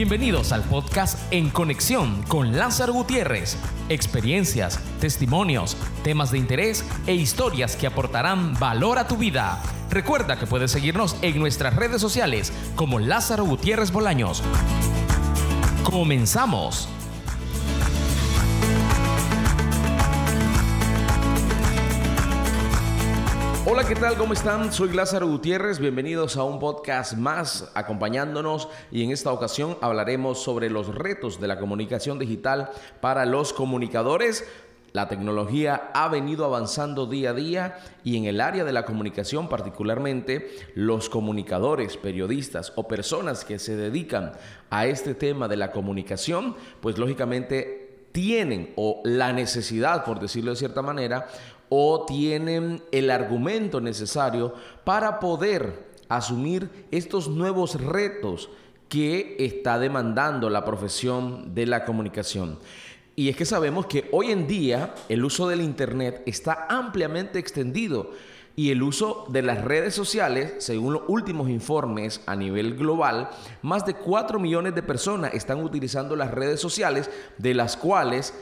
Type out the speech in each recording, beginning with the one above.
Bienvenidos al podcast En Conexión con Lázaro Gutiérrez. Experiencias, testimonios, temas de interés e historias que aportarán valor a tu vida. Recuerda que puedes seguirnos en nuestras redes sociales como Lázaro Gutiérrez Bolaños. Comenzamos. Hola, ¿qué tal? ¿Cómo están? Soy Lázaro Gutiérrez. Bienvenidos a un podcast más acompañándonos y en esta ocasión hablaremos sobre los retos de la comunicación digital para los comunicadores. La tecnología ha venido avanzando día a día y en el área de la comunicación particularmente los comunicadores, periodistas o personas que se dedican a este tema de la comunicación, pues lógicamente tienen o la necesidad, por decirlo de cierta manera, o tienen el argumento necesario para poder asumir estos nuevos retos que está demandando la profesión de la comunicación. Y es que sabemos que hoy en día el uso del Internet está ampliamente extendido y el uso de las redes sociales, según los últimos informes a nivel global, más de 4 millones de personas están utilizando las redes sociales, de las cuales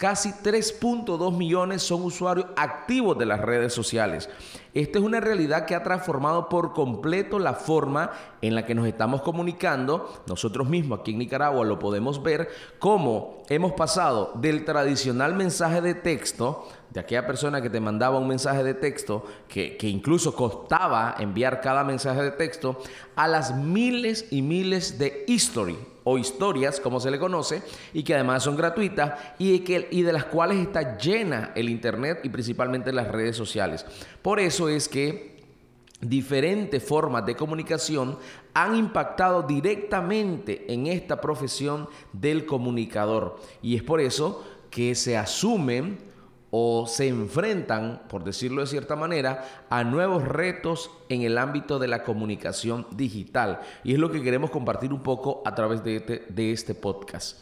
Casi 3.2 millones son usuarios activos de las redes sociales. Esta es una realidad que ha transformado por completo la forma en la que nos estamos comunicando. Nosotros mismos aquí en Nicaragua lo podemos ver cómo hemos pasado del tradicional mensaje de texto, de aquella persona que te mandaba un mensaje de texto, que, que incluso costaba enviar cada mensaje de texto, a las miles y miles de history o historias, como se le conoce, y que además son gratuitas y, que, y de las cuales está llena el Internet y principalmente las redes sociales. Por eso es que diferentes formas de comunicación han impactado directamente en esta profesión del comunicador. Y es por eso que se asumen o se enfrentan, por decirlo de cierta manera, a nuevos retos en el ámbito de la comunicación digital. Y es lo que queremos compartir un poco a través de este, este podcast.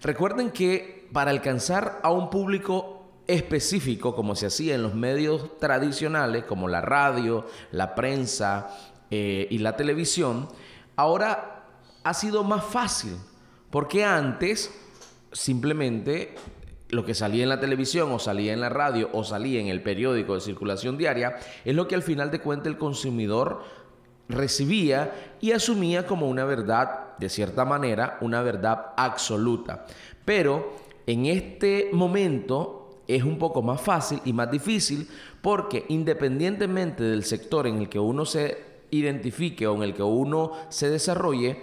Recuerden que para alcanzar a un público específico, como se hacía en los medios tradicionales, como la radio, la prensa eh, y la televisión, ahora ha sido más fácil, porque antes simplemente lo que salía en la televisión o salía en la radio o salía en el periódico de circulación diaria es lo que al final de cuentas el consumidor recibía y asumía como una verdad, de cierta manera, una verdad absoluta. Pero en este momento es un poco más fácil y más difícil porque independientemente del sector en el que uno se identifique o en el que uno se desarrolle,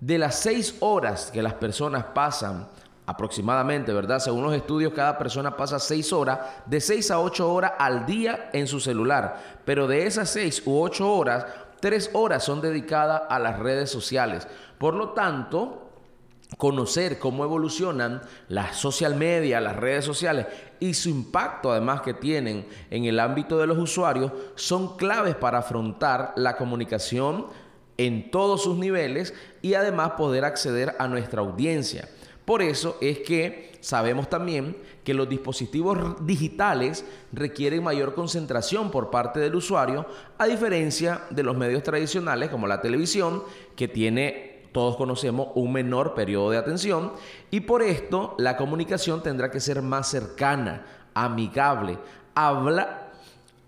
de las seis horas que las personas pasan aproximadamente, ¿verdad? Según los estudios, cada persona pasa 6 horas, de 6 a 8 horas al día en su celular. Pero de esas 6 u 8 horas, 3 horas son dedicadas a las redes sociales. Por lo tanto, conocer cómo evolucionan las social media, las redes sociales y su impacto además que tienen en el ámbito de los usuarios son claves para afrontar la comunicación en todos sus niveles y además poder acceder a nuestra audiencia. Por eso es que sabemos también que los dispositivos digitales requieren mayor concentración por parte del usuario, a diferencia de los medios tradicionales como la televisión, que tiene, todos conocemos, un menor periodo de atención, y por esto la comunicación tendrá que ser más cercana, amigable. Habla,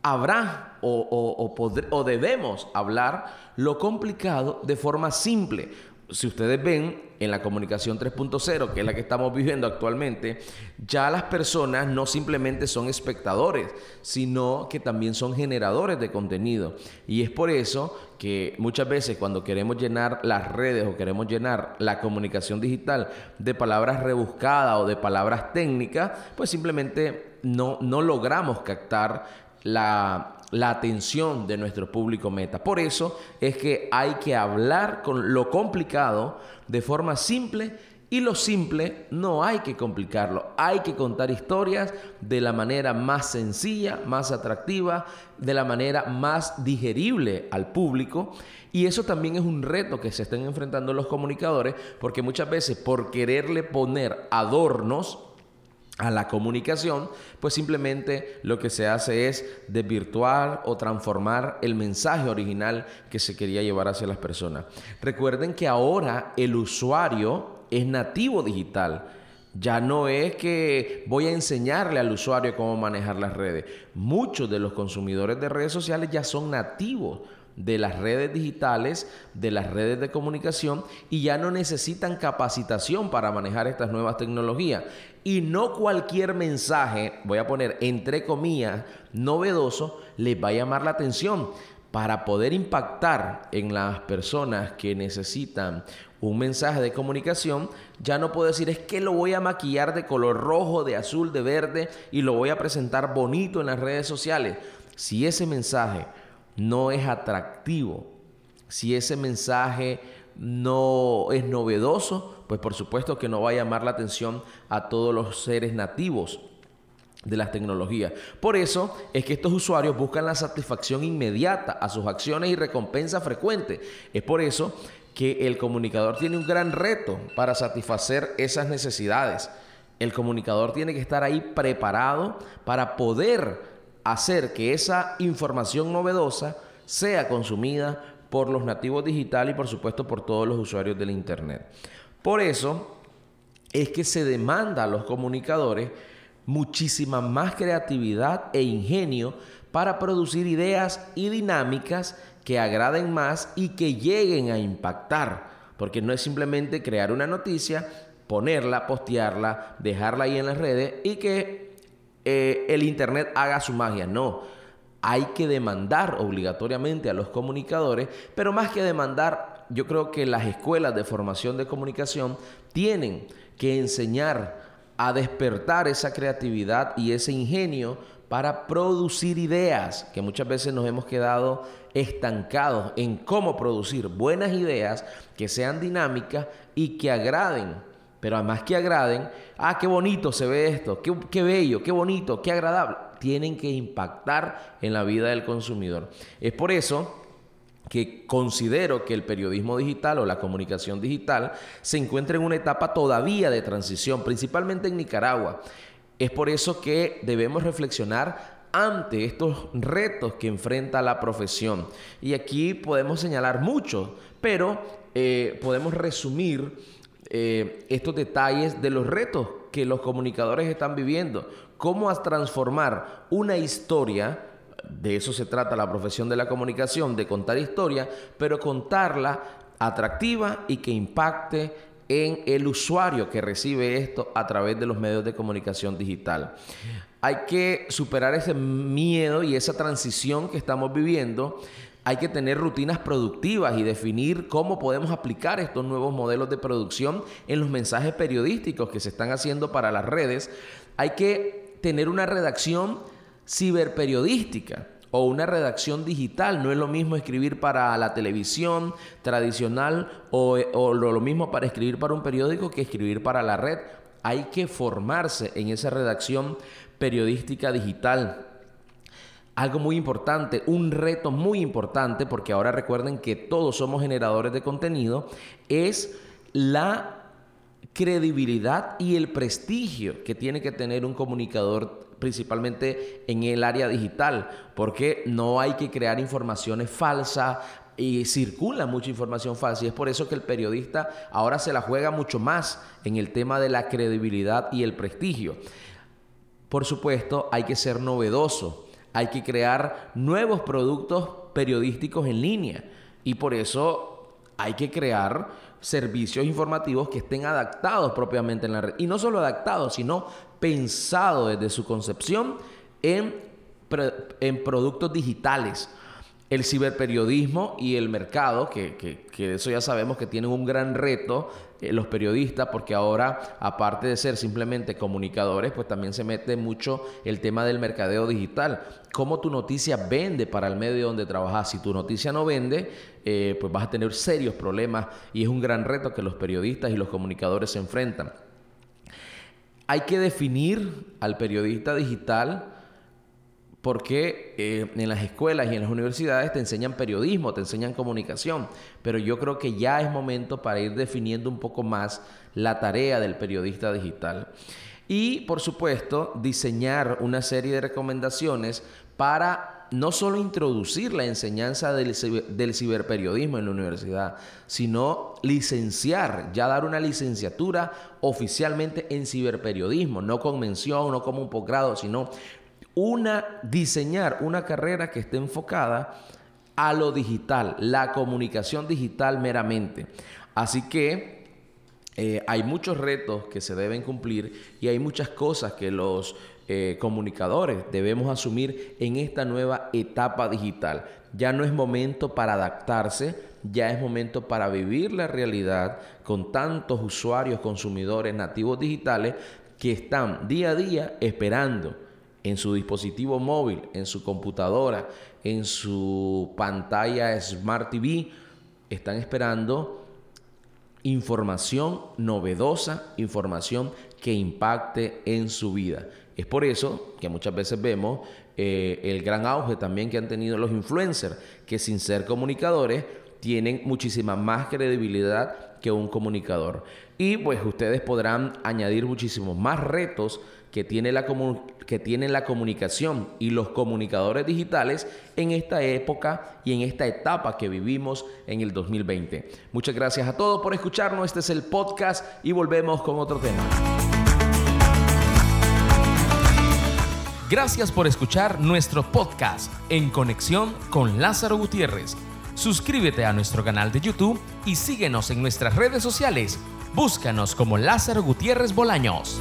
habrá o, o debemos hablar lo complicado de forma simple si ustedes ven en la comunicación 3.0, que es la que estamos viviendo actualmente, ya las personas no simplemente son espectadores, sino que también son generadores de contenido. Y es por eso que muchas veces cuando queremos llenar las redes o queremos llenar la comunicación digital de palabras rebuscadas o de palabras técnicas, pues simplemente no, no logramos captar la, atención de nuestro público meta. Por eso es que hay que hablar con lo complicado de forma simple y lo simple no hay que complicarlo, hay que contar historias de la manera más sencilla, más atractiva, de la manera más digerible al público. Y eso también es un reto que se están enfrentando los comunicadores, porque muchas veces por quererle poner adornos a la comunicación, pues simplemente lo que se hace es desvirtuar o transformar el mensaje original que se quería llevar hacia las personas. Recuerden que ahora el usuario es nativo digital. Ya no es que voy a enseñarle al usuario cómo manejar las redes. Muchos de los consumidores de redes sociales ya son nativos de las redes digitales, de las redes de comunicación y ya no necesitan capacitación para manejar estas nuevas tecnologías. Y no cualquier mensaje, voy a poner entre comillas, novedoso, les va a llamar la atención. Para poder impactar en las personas que necesitan un mensaje de comunicación, ya no puedo decir es que lo voy a maquillar de color rojo, de azul, de verde y lo voy a presentar bonito en las redes sociales. Si ese mensaje no es atractivo, si ese mensaje no es novedoso, pues por supuesto que no va a llamar la atención a todos los seres nativos de las tecnologías. Por eso es que estos usuarios buscan la satisfacción inmediata a sus acciones y recompensa frecuente. Es por eso que el comunicador tiene un gran reto para satisfacer esas necesidades. El comunicador tiene que estar ahí preparado para poder hacer que esa información novedosa sea consumida por los nativos digitales y por supuesto por todos los usuarios del Internet. Por eso es que se demanda a los comunicadores muchísima más creatividad e ingenio para producir ideas y dinámicas que agraden más y que lleguen a impactar. Porque no es simplemente crear una noticia, ponerla, postearla, dejarla ahí en las redes y que eh, el Internet haga su magia. No, hay que demandar obligatoriamente a los comunicadores, pero más que demandar, yo creo que las escuelas de formación de comunicación tienen que enseñar a despertar esa creatividad y ese ingenio para producir ideas, que muchas veces nos hemos quedado estancados en cómo producir buenas ideas que sean dinámicas y que agraden pero además que agraden, ah, qué bonito se ve esto, qué, qué, bello, qué bonito, qué agradable, tienen que impactar en la vida del consumidor. Es por eso que considero que el periodismo digital o la comunicación digital se encuentra en una etapa todavía de transición, principalmente en Nicaragua. Es por eso que debemos reflexionar ante estos retos que enfrenta la profesión. Y aquí podemos señalar mucho, pero eh, podemos resumir eh, estos detalles de los retos que los comunicadores están viviendo. Cómo transformar una historia, de eso se trata la profesión de la comunicación, de contar historia, pero contarla atractiva y que impacte en el usuario que recibe esto a través de los medios de comunicación digital. Hay que superar ese miedo y esa transición que estamos viviendo hay que tener rutinas productivas y definir cómo podemos aplicar estos nuevos modelos de producción en los mensajes periodísticos que se están haciendo para las redes. Hay que tener una redacción ciberperiodística o una redacción digital. No es lo mismo escribir para la televisión tradicional o, lo mismo para escribir para un periódico que escribir para la red. Hay que formarse en esa redacción periodística digital algo muy importante, un reto muy importante, porque ahora recuerden que todos somos generadores de contenido, es la credibilidad y el prestigio que tiene que tener un comunicador principalmente en el área digital, porque no hay que crear informaciones falsas y circula mucha información falsa y es por eso que el periodista ahora se la juega mucho más en el tema de la credibilidad y el prestigio. Por supuesto, hay que ser novedoso hay que crear nuevos productos periodísticos en línea y por eso hay que crear servicios informativos que estén adaptados propiamente en la red. Y no solo adaptados, sino pensados desde su concepción en, en productos digitales el ciberperiodismo y el mercado, que, que, eso ya sabemos que tienen un gran reto eh, los periodistas, porque ahora, aparte de ser simplemente comunicadores, pues también se mete mucho el tema del mercadeo digital. Cómo tu noticia vende para el medio donde trabajas. Si tu noticia no vende, eh, pues vas a tener serios problemas y es un gran reto que los periodistas y los comunicadores se enfrentan. Hay que definir al periodista digital porque eh, en las escuelas y en las universidades te enseñan periodismo, te enseñan comunicación, pero yo creo que ya es momento para ir definiendo un poco más la tarea del periodista digital. Y por supuesto, diseñar una serie de recomendaciones para no solo introducir la enseñanza del, del, ciberperiodismo en la universidad, sino licenciar, ya dar una licenciatura oficialmente en ciberperiodismo, no con mención, no como un posgrado, sino una diseñar una carrera que esté enfocada a lo digital, la comunicación digital meramente. Así que eh, hay muchos retos que se deben cumplir y hay muchas cosas que los eh, comunicadores debemos asumir en esta nueva etapa digital. Ya no es momento para adaptarse, ya es momento para vivir la realidad con tantos usuarios, consumidores nativos digitales que están día a día esperando en su dispositivo móvil, en su computadora, en su pantalla Smart TV, están esperando información novedosa, información que impacte en su vida. Es por eso que muchas veces vemos eh, el gran auge también que han tenido los influencers, que sin ser comunicadores tienen muchísima más credibilidad que un comunicador. Y pues ustedes podrán añadir muchísimos más retos que tiene la, que tienen la comunicación y los comunicadores digitales en esta época y en esta etapa que vivimos en el 2020. Muchas gracias a todos por escucharnos. Este es el podcast y volvemos con otro tema. Gracias por escuchar nuestro podcast en conexión con Lázaro Gutiérrez. Suscríbete a nuestro canal de YouTube y síguenos en nuestras redes sociales. Búscanos como Lázaro Gutiérrez Bolaños.